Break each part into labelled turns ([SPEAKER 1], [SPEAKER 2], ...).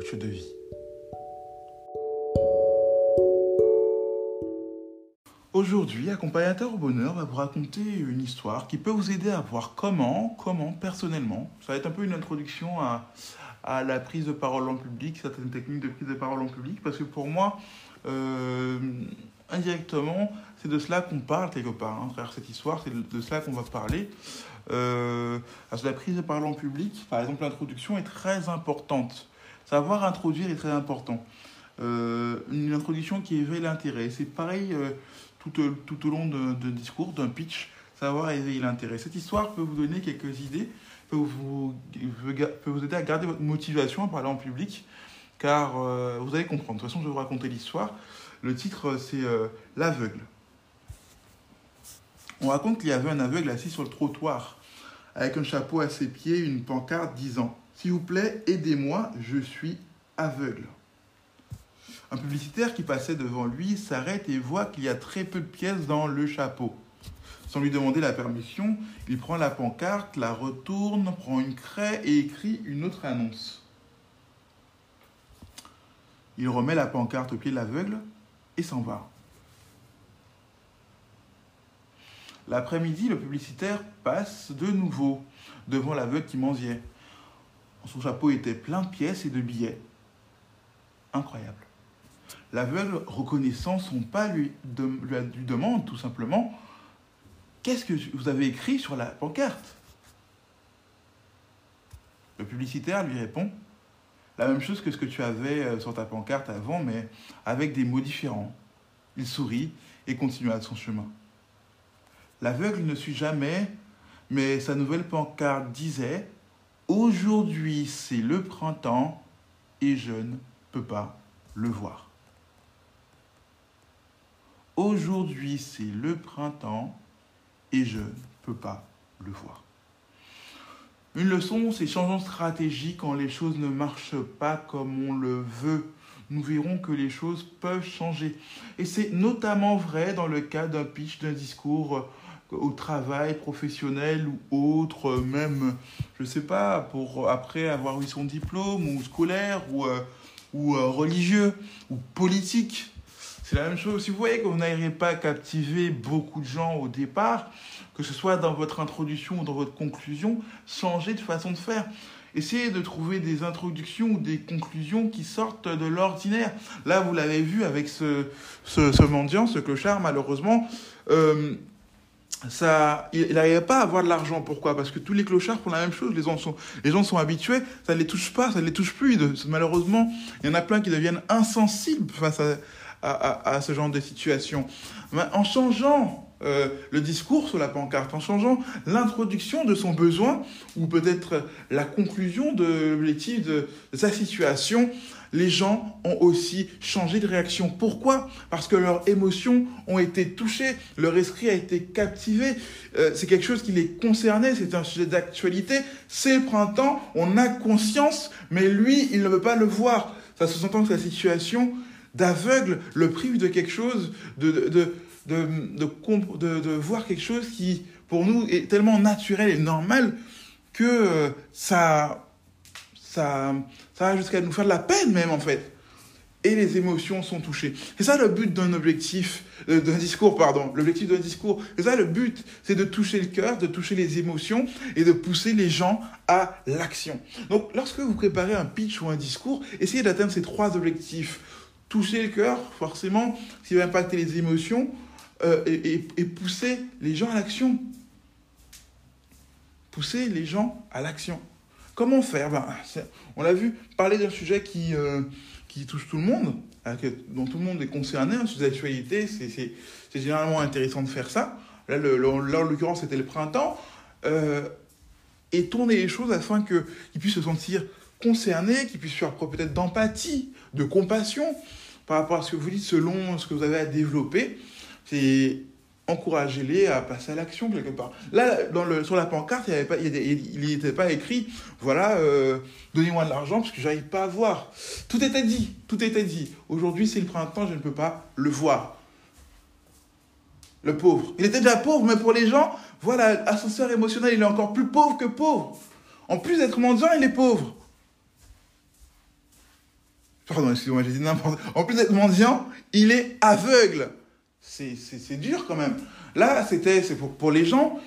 [SPEAKER 1] De vie. Aujourd'hui, Accompagnateur au bonheur va vous raconter une histoire qui peut vous aider à voir comment, comment personnellement, ça va être un peu une introduction à, la prise de parole en public, certaines techniques de prise de parole en public, parce que pour moi, euh, indirectement, c'est de cela qu'on parle quelque part. Hein, à travers cette histoire, c'est de, cela qu'on va parler. Euh, la prise de parole en public, par exemple, l'introduction est très importante. Savoir introduire est très important. Euh, une introduction qui éveille l'intérêt. C'est pareil euh, tout, au- tout au long d'un discours, d'un pitch, savoir éveiller l'intérêt. Cette histoire peut vous donner quelques idées, peut vous, aider à garder votre motivation à parler en public, car euh, vous allez comprendre. De toute façon, je vais vous raconter l'histoire. Le titre, c'est euh, L'aveugle. On raconte qu'il y avait un aveugle assis sur le trottoir, avec un chapeau à ses pieds, une pancarte disant S'il vous plaît, aidez-moi, je suis aveugle. Un publicitaire qui passait devant lui s'arrête et voit qu'il y a très peu de pièces dans le chapeau. Sans lui demander la permission, il prend la pancarte, la retourne, prend une craie et écrit une autre annonce. Il remet la pancarte au pied de l'aveugle et s'en va. L'après-midi, le publicitaire passe de nouveau devant l'aveugle qui mendiait. Son chapeau était plein de pièces et de billets. Incroyable. L'aveugle, reconnaissant son pas, lui, demande tout simplement Qu'est-ce que vous avez écrit sur la pancarte? Le publicitaire lui répond La même chose que ce que tu avais euh, sur ta pancarte avant, mais avec des mots différents. Il sourit et continue à son chemin. L'aveugle ne suit jamais, mais sa nouvelle pancarte disait Aujourd'hui c'est le printemps et je ne peux pas le voir. Aujourd'hui c'est le printemps et je ne peux pas le voir. Une leçon, c'est changeons de stratégie quand les choses ne marchent pas comme on le veut. Nous verrons que les choses peuvent changer. Et c'est notamment vrai dans le cas d'un pitch, d'un discours au travail professionnel ou autre, euh, même, je sais pas, pour après avoir eu son diplôme ou scolaire ou, euh, ou euh, religieux ou politique. C'est la même chose. Si vous voyez que vous n'arrivez pas captiver beaucoup de gens au départ, que ce soit dans votre introduction ou dans votre conclusion, changez de façon de faire. Essayez de trouver des introductions ou des conclusions qui sortent de l'ordinaire. Là, vous l'avez vu avec ce, ce, ce mendiant, ce clochard, malheureusement. euh, ça, il n'arrivait pas à avoir de l'argent. Pourquoi? Parce que tous les clochards font la même chose. Les gens sont, les gens sont habitués. Ça ne les touche pas, ça ne les touche plus. Malheureusement, il y en a plein qui deviennent insensibles face à, à, ce genre de situation. En changeant euh, le discours sur la pancarte, en changeant l'introduction de son besoin, ou peut-être la conclusion de l'objectif de sa situation, les gens ont aussi changé de réaction. Pourquoi? Parce que leurs émotions ont été touchées, leur esprit a été captivé. Euh, c'est quelque chose qui les concernait, c'est un sujet d'actualité. C'est printemps, on a conscience, mais lui, il ne veut pas le voir. Ça se sent que sa situation d'aveugle le prive de quelque chose, de, de, de- de voir quelque chose qui, pour nous, est tellement naturel et normal que euh, ça, ça, ça va jusqu'à nous faire de la peine même, en fait. et les émotions sont touchées. C'est ça le but d'un objectif, euh, d'un discours, pardon. L'objectif d'un discours, c'est ça le but, c'est de toucher le cœur, de toucher les émotions et de pousser les gens à l'action. Donc, lorsque vous préparez un pitch ou un discours, essayez d'atteindre ces trois objectifs. Toucher le cœur, forcément, ce qui va impacter les émotions, euh, et, et pousser les gens à l'action. Pousser les gens à l'action. Comment faire? Ben, On l'a vu, parler d'un sujet qui, euh, touche tout le monde, hein, dont tout le monde est concerné, un sujet d'actualité, c'est généralement intéressant de faire ça. Là, le, en l'occurrence, c'était le printemps. Euh, et tourner les choses afin qu'ils puissent se sentir concernés, qu'ils puissent faire preuve peut-être d'empathie, de compassion par rapport à ce que vous dites selon ce que vous avez à développer. Encouragez-les à passer à l'action quelque part. Là, sur la pancarte, il n'était pas, écrit, voilà, euh, donnez-moi de l'argent parce que j'arrive pas à voir. Tout était dit, tout était dit. Aujourd'hui, c'est le printemps, je ne peux pas le voir. Le pauvre. Il était déjà pauvre, mais pour les gens, voilà, ascenseur émotionnel, il est encore plus pauvre que pauvre. En plus d'être mendiant, il est pauvre. Pardon, excusez-moi, j'ai dit n'importe En plus d'être mendiant, il est aveugle c'est dur quand même. Là, c'était pour, les gens,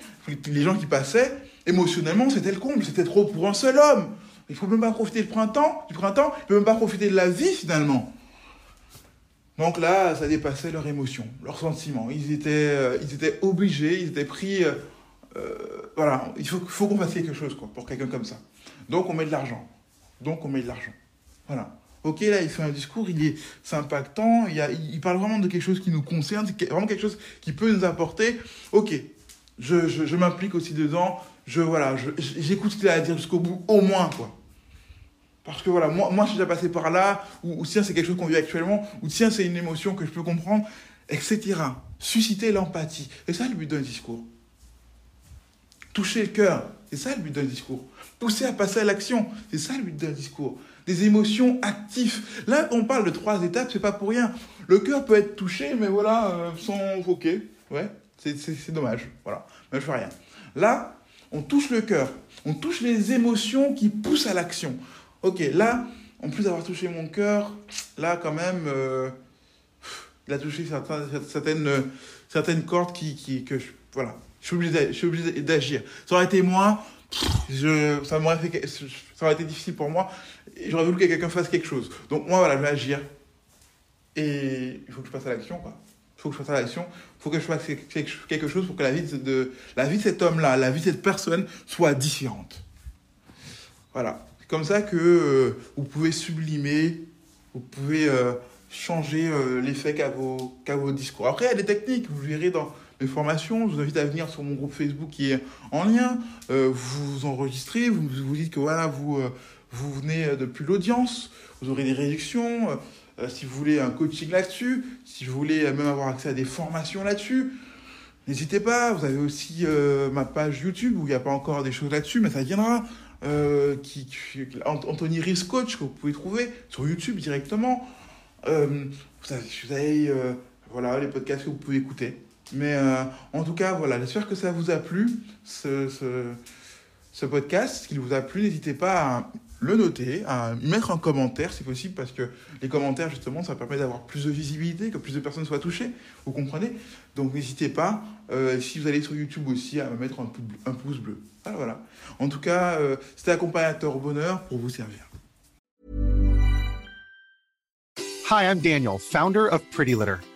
[SPEAKER 1] les gens qui passaient, émotionnellement, c'était le comble, c'était trop pour un seul homme. Il faut même pas profiter du printemps, du printemps, il peut même pas profiter de la vie finalement. Donc là, ça dépassait leur émotion, leurs sentiments. Ils étaient, euh, ils étaient obligés, ils étaient pris. Euh, euh, voilà, il faut, faut qu'on fasse quelque chose quoi, pour quelqu'un comme ça. Donc on met de l'argent. Donc on met de l'argent. Voilà. Ok, là, il fait un discours, il est, impactant, il, parle vraiment de quelque chose qui nous concerne, vraiment quelque chose qui peut nous apporter. Ok, je, je, m'implique aussi dedans, je, voilà, j'écoute ce qu'il a à dire jusqu'au bout, au moins, quoi. Parce que voilà, moi, moi je suis déjà passé par là, ou, ou tiens, c'est quelque chose qu'on vit actuellement, ou tiens, c'est une émotion que je peux comprendre, etc. Susciter l'empathie. C'est ça le but d'un discours. Toucher le cœur, c'est ça le but d'un discours. Pousser à passer à l'action, c'est ça le but d'un discours des émotions actives. Là, on parle de trois étapes, c'est pas pour rien. Le cœur peut être touché, mais voilà, euh, sans ok, ouais, c'est dommage, voilà, mais je fais rien. Là, on touche le cœur, on touche les émotions qui poussent à l'action. Ok, là, en plus d'avoir touché mon cœur, là, quand même, euh, il a touché certaines, certaines, cordes qui, qui que je, voilà, je suis obligé d'agir. Ça aurait été moi, je, ça m'aurait fait, ça aurait été difficile pour moi. J'aurais voulu que quelqu'un fasse quelque chose. Donc moi, voilà, je vais agir. Et il faut que je passe à l'action, quoi. Il faut que je passe à l'action. Il faut que je fasse quelque chose pour que la vie de, la vie cet homme-là, la vie de cette personne soit différente. Voilà. C'est comme ça que euh, vous pouvez sublimer, vous pouvez euh, changer euh, l'effet qu'a vos, vos discours. Après, il y a des techniques, vous verrez dans mes formations. Je vous invite à venir sur mon groupe Facebook qui est en lien. vous vous enregistrez, vous vous dites que voilà, vous vous venez euh, depuis l'audience, vous aurez des réductions. Euh, euh, si vous voulez un coaching là-dessus, si vous voulez même avoir accès à des formations là-dessus, n'hésitez pas. Vous avez aussi ma page YouTube où il n'y a pas encore des choses là-dessus, mais ça viendra. qui, Anthony Riz Coach que vous pouvez trouver sur YouTube directement. vous avez, voilà, les podcasts que vous pouvez écouter. Mais en tout cas, voilà, j'espère que ça vous a plu, ce, ce, ce podcast. S'il vous a plu, n'hésitez pas à le noter, à mettre un commentaire si possible, parce que les commentaires, justement, ça permet d'avoir plus de visibilité, que plus de personnes soient touchées, vous comprenez? Donc n'hésitez pas, euh, si vous allez sur YouTube aussi, à me mettre un, pouce bleu. Voilà, voilà. En tout cas, euh, c'était accompagnateur au bonheur pour vous servir.
[SPEAKER 2] Hi, I'm Daniel, founder of Pretty Litter.